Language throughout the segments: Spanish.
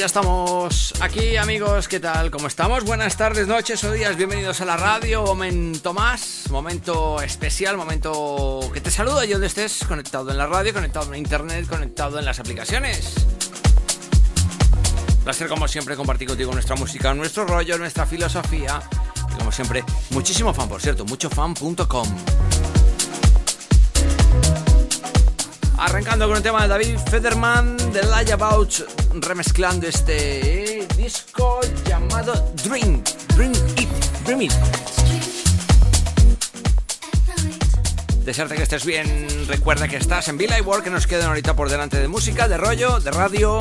ya estamos aquí, amigos. ¿Qué tal? ¿Cómo estamos? Buenas tardes, noches o días. Bienvenidos a la radio. Momento más, momento especial, momento que te saludo allí donde estés, conectado en la radio, conectado en internet, conectado en las aplicaciones. Placer, como siempre, compartir contigo nuestra música, nuestro rollo, nuestra filosofía. Como siempre, muchísimo fan, por cierto, muchofan.com. Arrancando con el tema de David Federman de Lie About, remezclando este disco llamado Dream. Dream It. Dream It. Desearte que estés bien. Recuerda que estás en Villa World, que nos quedan ahorita por delante de música, de rollo, de radio.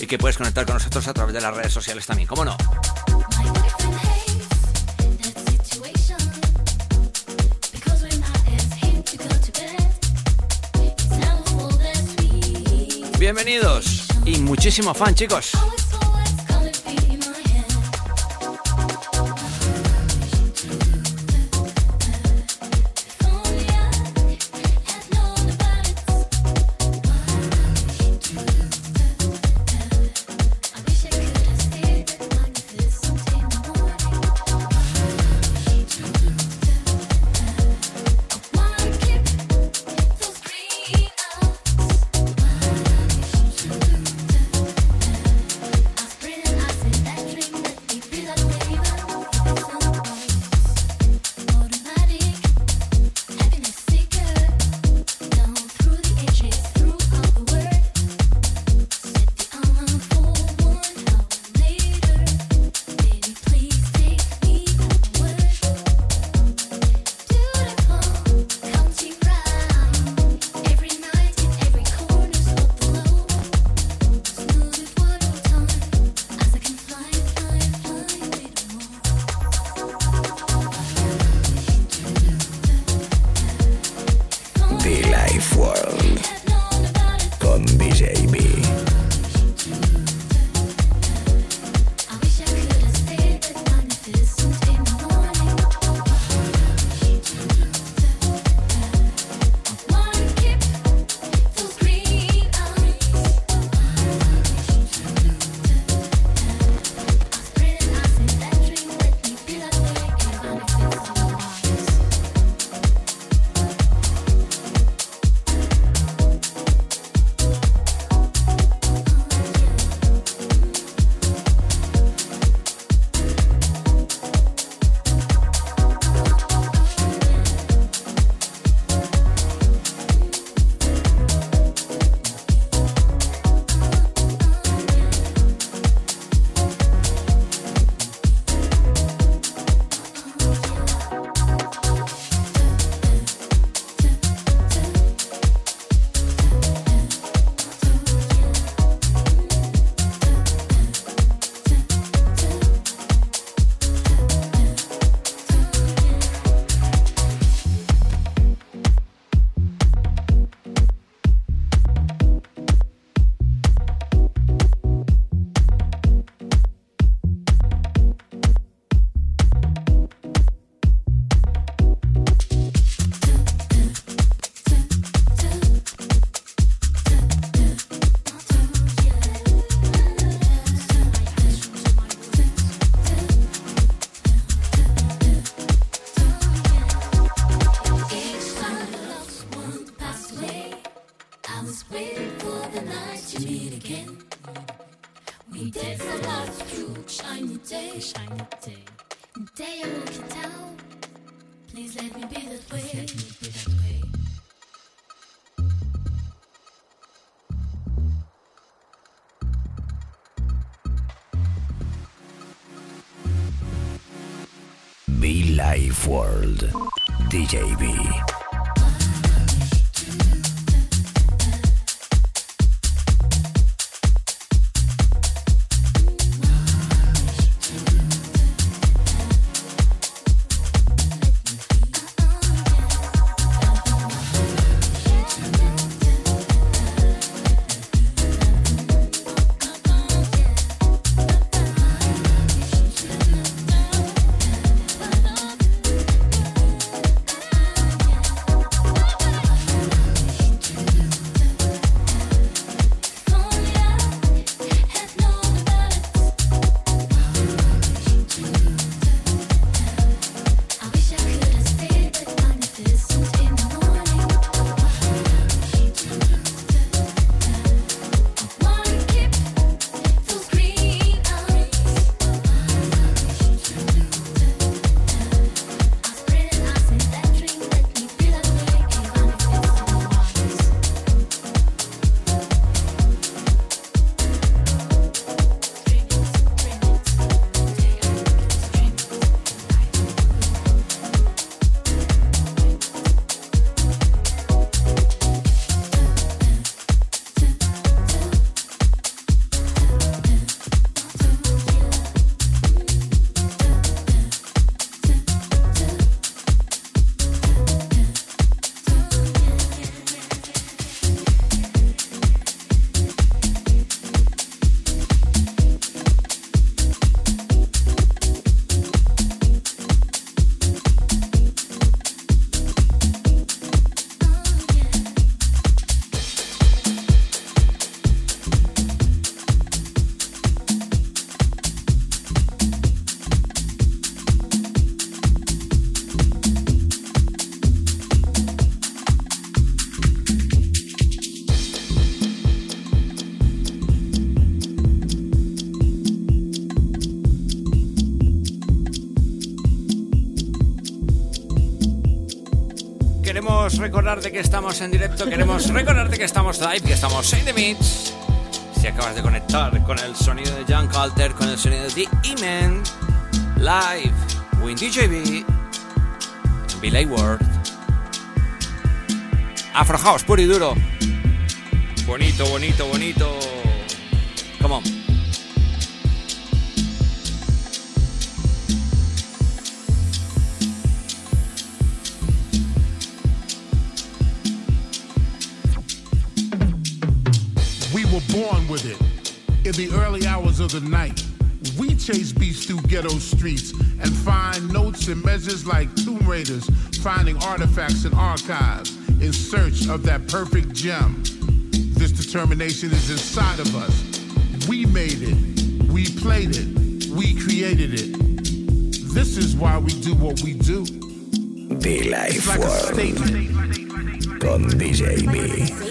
Y que puedes conectar con nosotros a través de las redes sociales también, ¿cómo no? Bienvenidos y muchísimo fan, chicos. World. DJ recordarte que estamos en directo, queremos recordarte que estamos live, que estamos en The Mix. Si acabas de conectar con el sonido de John Calter, con el sonido de The E-Man, live, Win DJB, Billy World, Afro House, puro y duro. Bonito, bonito, bonito. In the early hours of the night, we chase beats through ghetto streets and find notes and measures like tomb raiders finding artifacts and archives in search of that perfect gem. This determination is inside of us. We made it. We played it. We created it. This is why we do what we do. The Life like World con DJ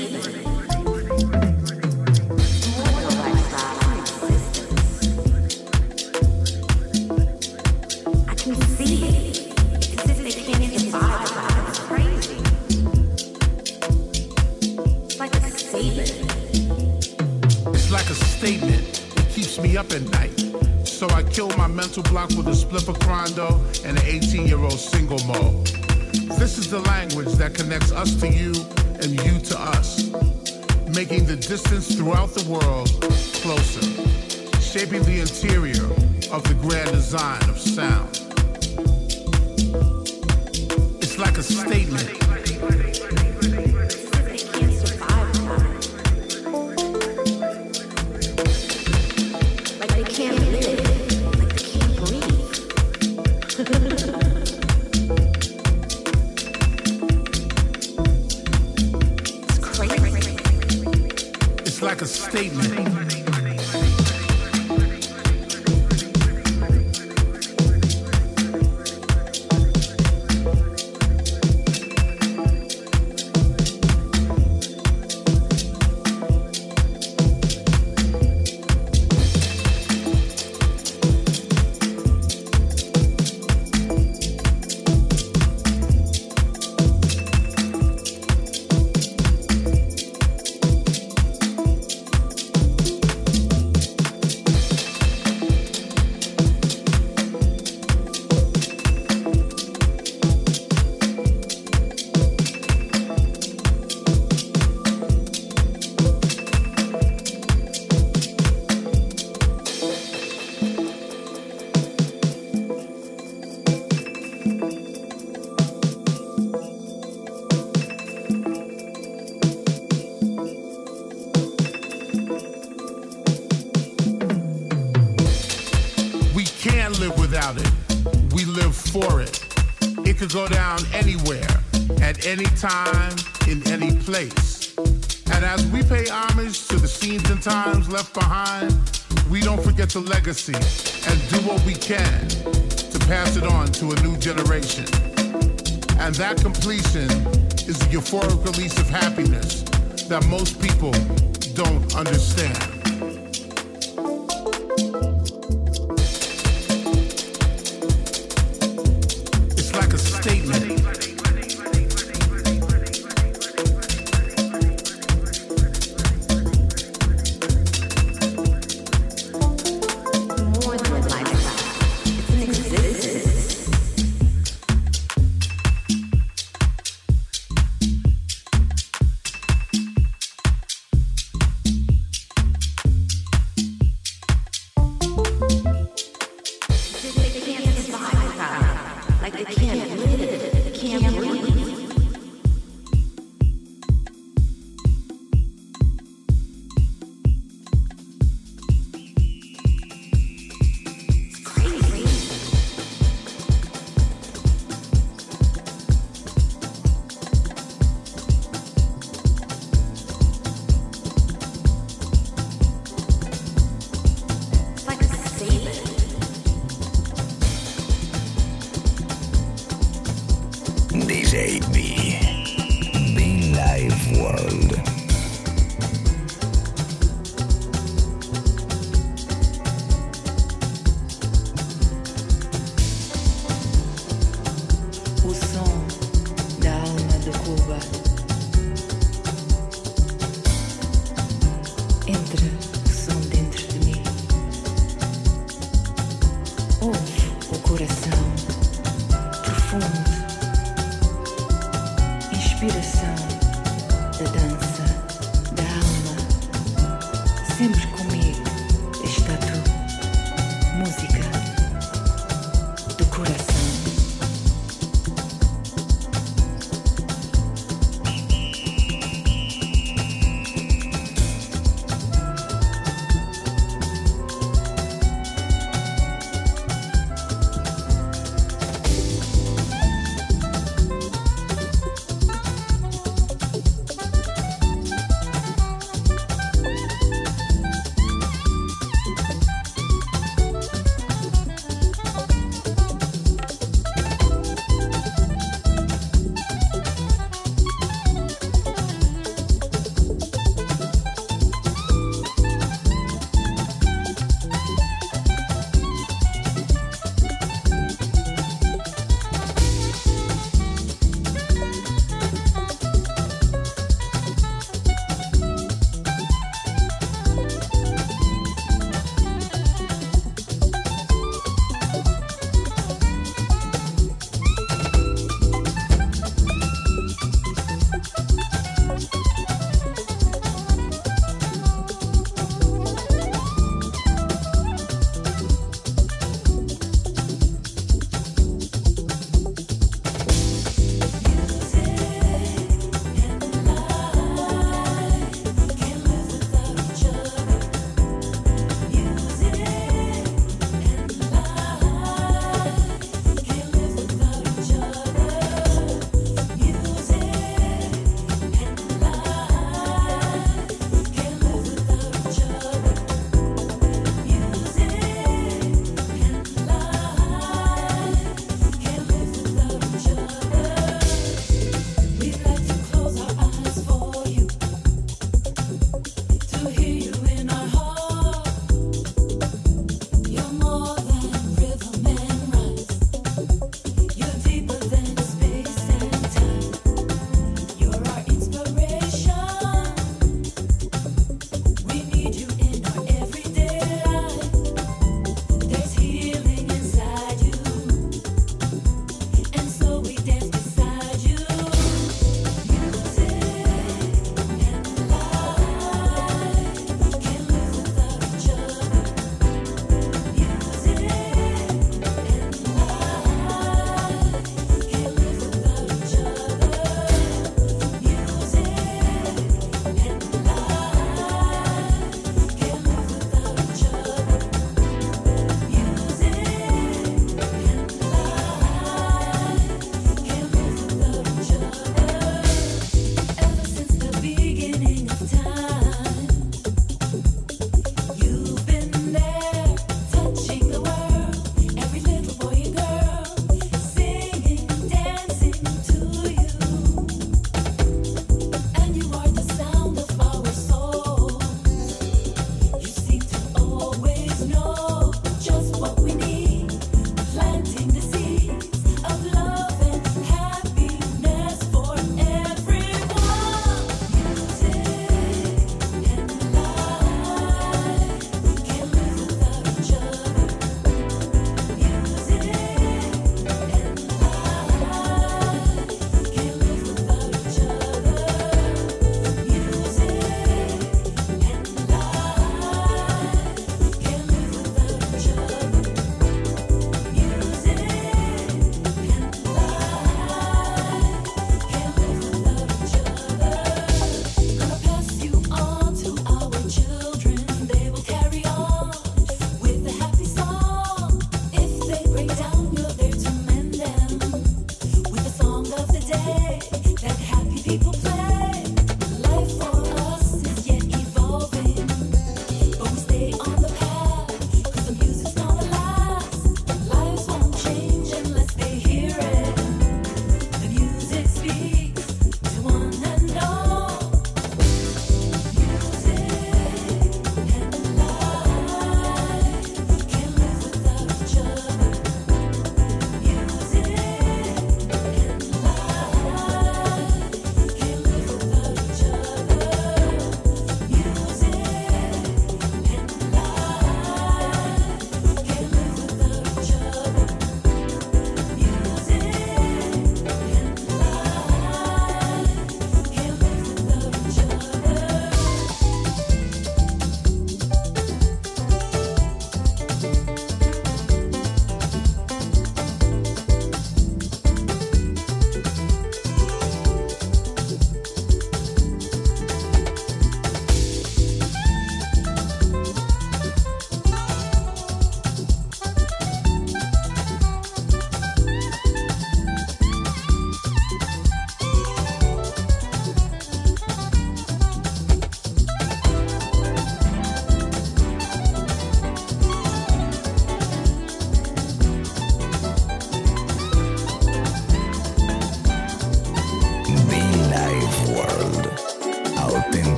throughout the world closer, shaping the interior of the grand design statement. Legacy and do what we can to pass it on to a new generation. And that completion is the euphoric release of happiness that most people don't understand.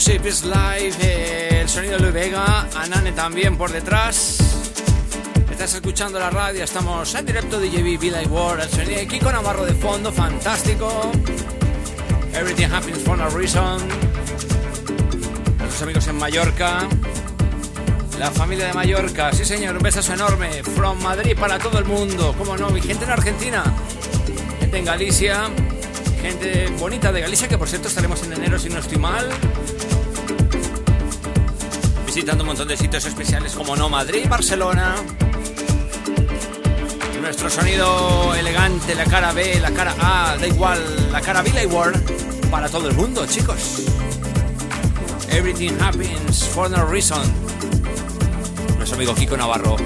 Live, el sonido de Luis Vega, Anane también por detrás. Estás escuchando la radio, estamos en directo de JB Villa World, el sonido de Kiko Navarro de fondo, fantástico. Everything happens for a reason. Nuestros amigos en Mallorca. La familia de Mallorca, sí señor, un besazo enorme. From Madrid para todo el mundo, cómo no, mi gente en Argentina, gente en Galicia, gente bonita de Galicia, que por cierto estaremos en enero si no estoy mal visitando un montón de sitios especiales como no Madrid, Barcelona. Nuestro sonido elegante, la cara B, la cara A, da igual, la cara B, la igual, para todo el mundo, chicos. Everything happens for no reason. Nuestro amigo Kiko Navarro.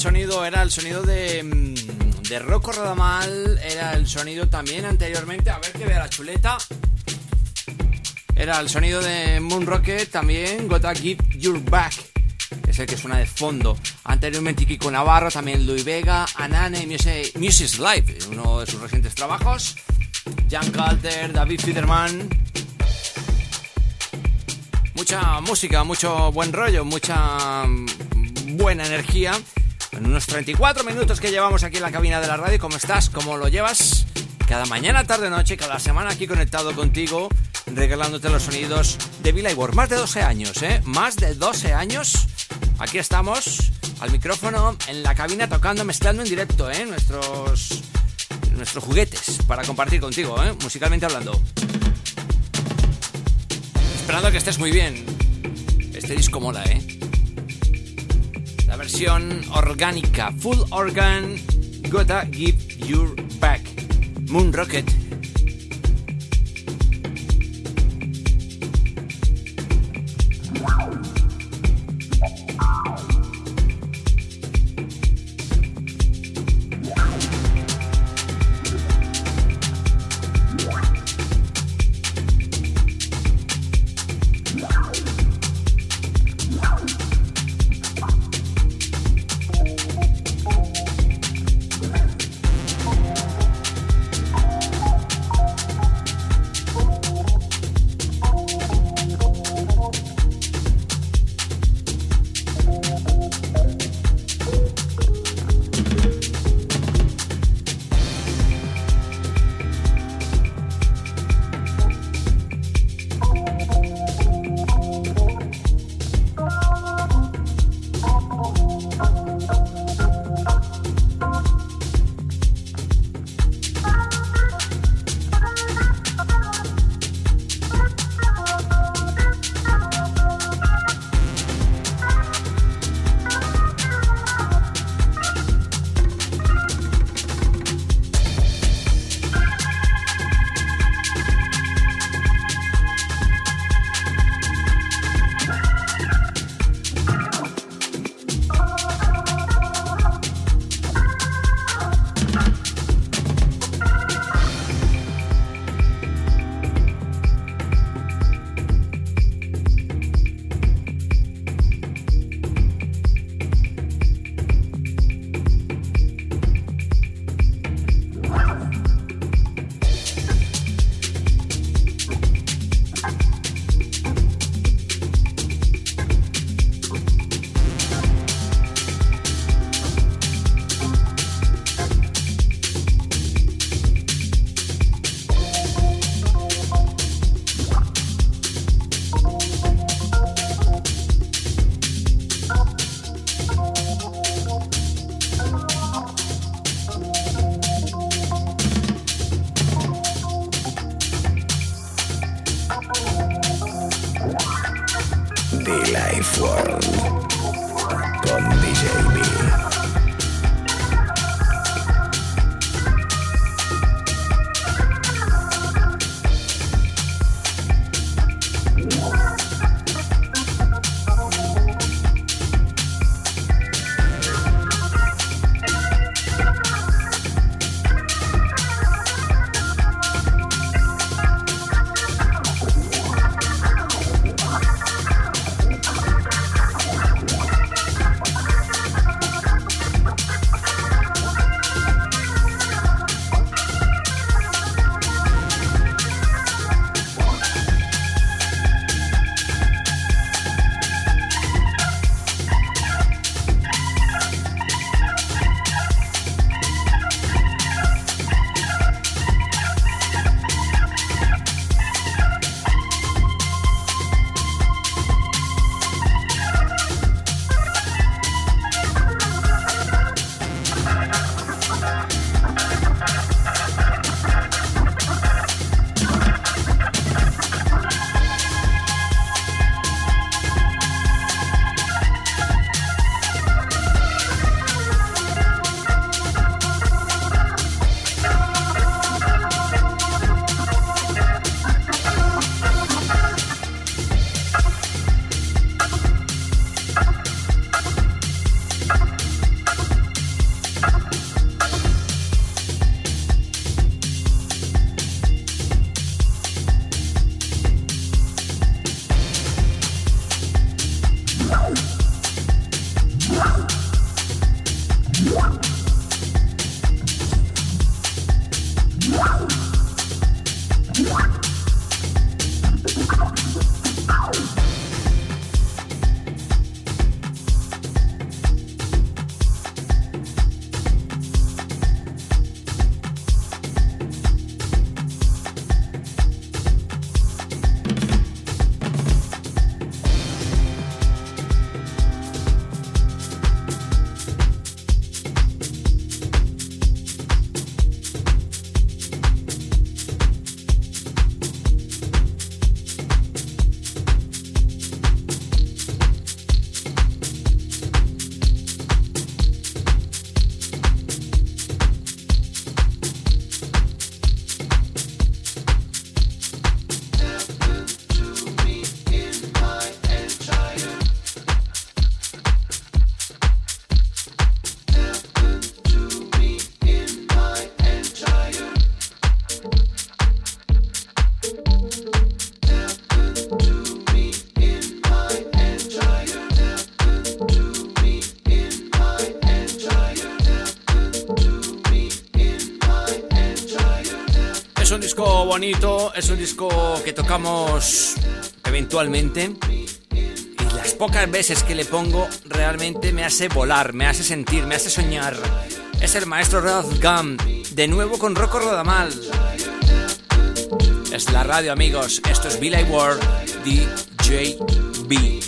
Sonido, era el sonido de, mm, de Rocco Radamal, era el sonido también anteriormente, a ver que vea la chuleta. Era el sonido de Moon Rocket también, Gotta Give Your Back, es el que suena de fondo. Anteriormente Kiko Navarro, también Louis Vega, Anane, Music, Music's Live, uno de sus recientes trabajos. Jan Calder, David Fiederman. Mucha música, mucho buen rollo, mucha buena energía. Unos 34 minutos que llevamos aquí en la cabina de la radio, ¿cómo estás? ¿Cómo lo llevas? Cada mañana, tarde, noche, cada semana aquí conectado contigo, regalándote los sonidos de Ward. Más de 12 años, ¿eh? Más de 12 años. Aquí estamos, al micrófono, en la cabina, tocando, mezclando en directo, ¿eh? Nuestros, nuestros juguetes para compartir contigo, ¿eh? Musicalmente hablando. Esperando que estés muy bien. Este disco mola, ¿eh? Versión orgánica, full organ, Gotta Give Your Back, Moon Rocket. Es un disco que tocamos eventualmente y las pocas veces que le pongo realmente me hace volar, me hace sentir, me hace soñar. Es el maestro Ralph Gum, de nuevo con Rocco Rodamal. Es la radio amigos, esto es Billy Ward DJB.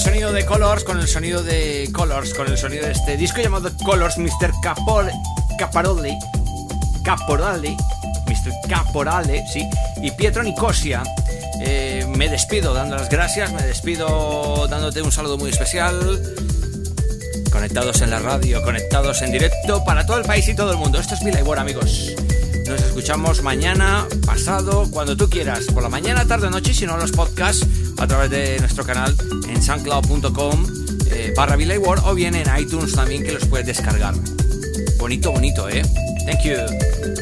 Sonido de Colors, con el sonido de Colors, con el sonido de este disco llamado Colors, Mr. Capor, Caparoli, Caporale, Mr. Caporale, sí, y Pietro Nicosia. Eh, me despido dando las gracias, me despido dándote un saludo muy especial. Conectados en la radio, conectados en directo para todo el país y todo el mundo. Esto es Labor, amigos. Nos escuchamos mañana, pasado, cuando tú quieras. Por la mañana, tarde o noche, si no los podcasts a través de nuestro canal en soundcloud.com eh, barra World o bien en iTunes también que los puedes descargar. Bonito, bonito, ¿eh? Thank you.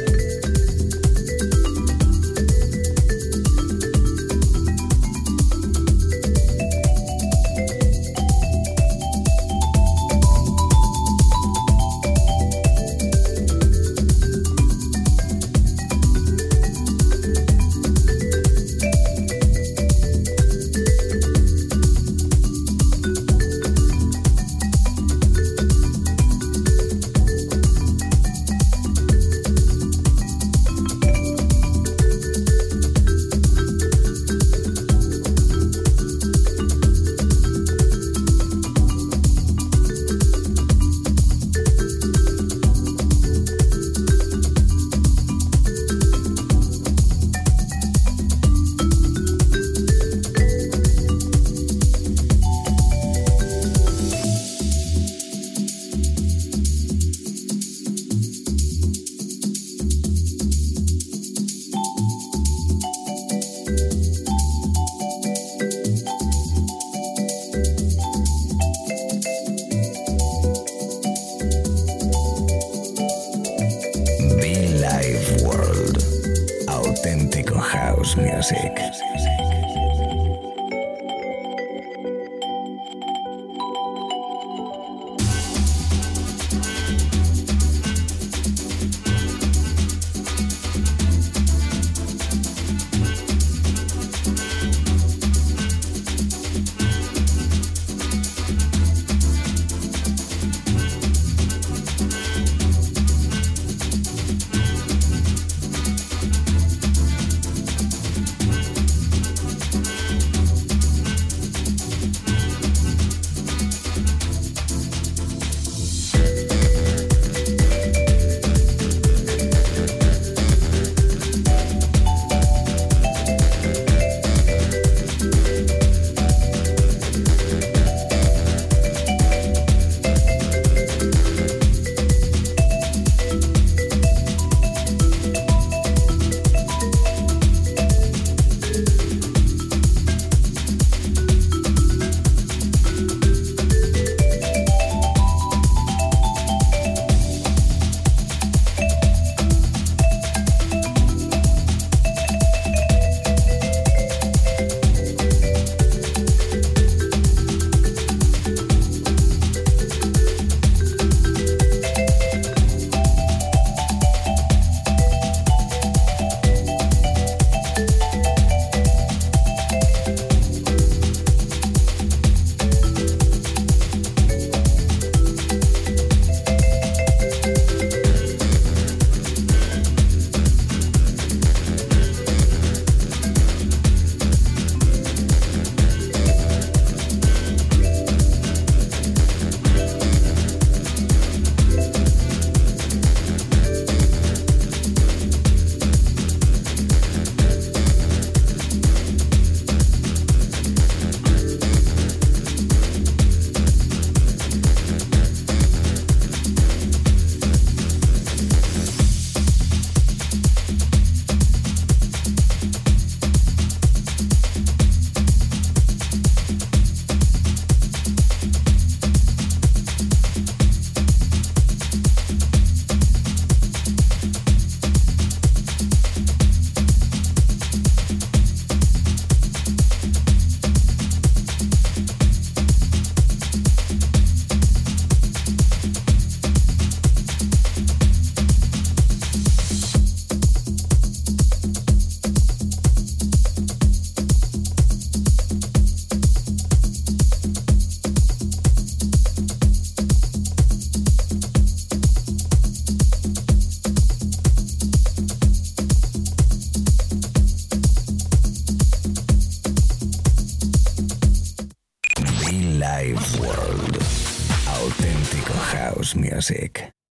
Classic.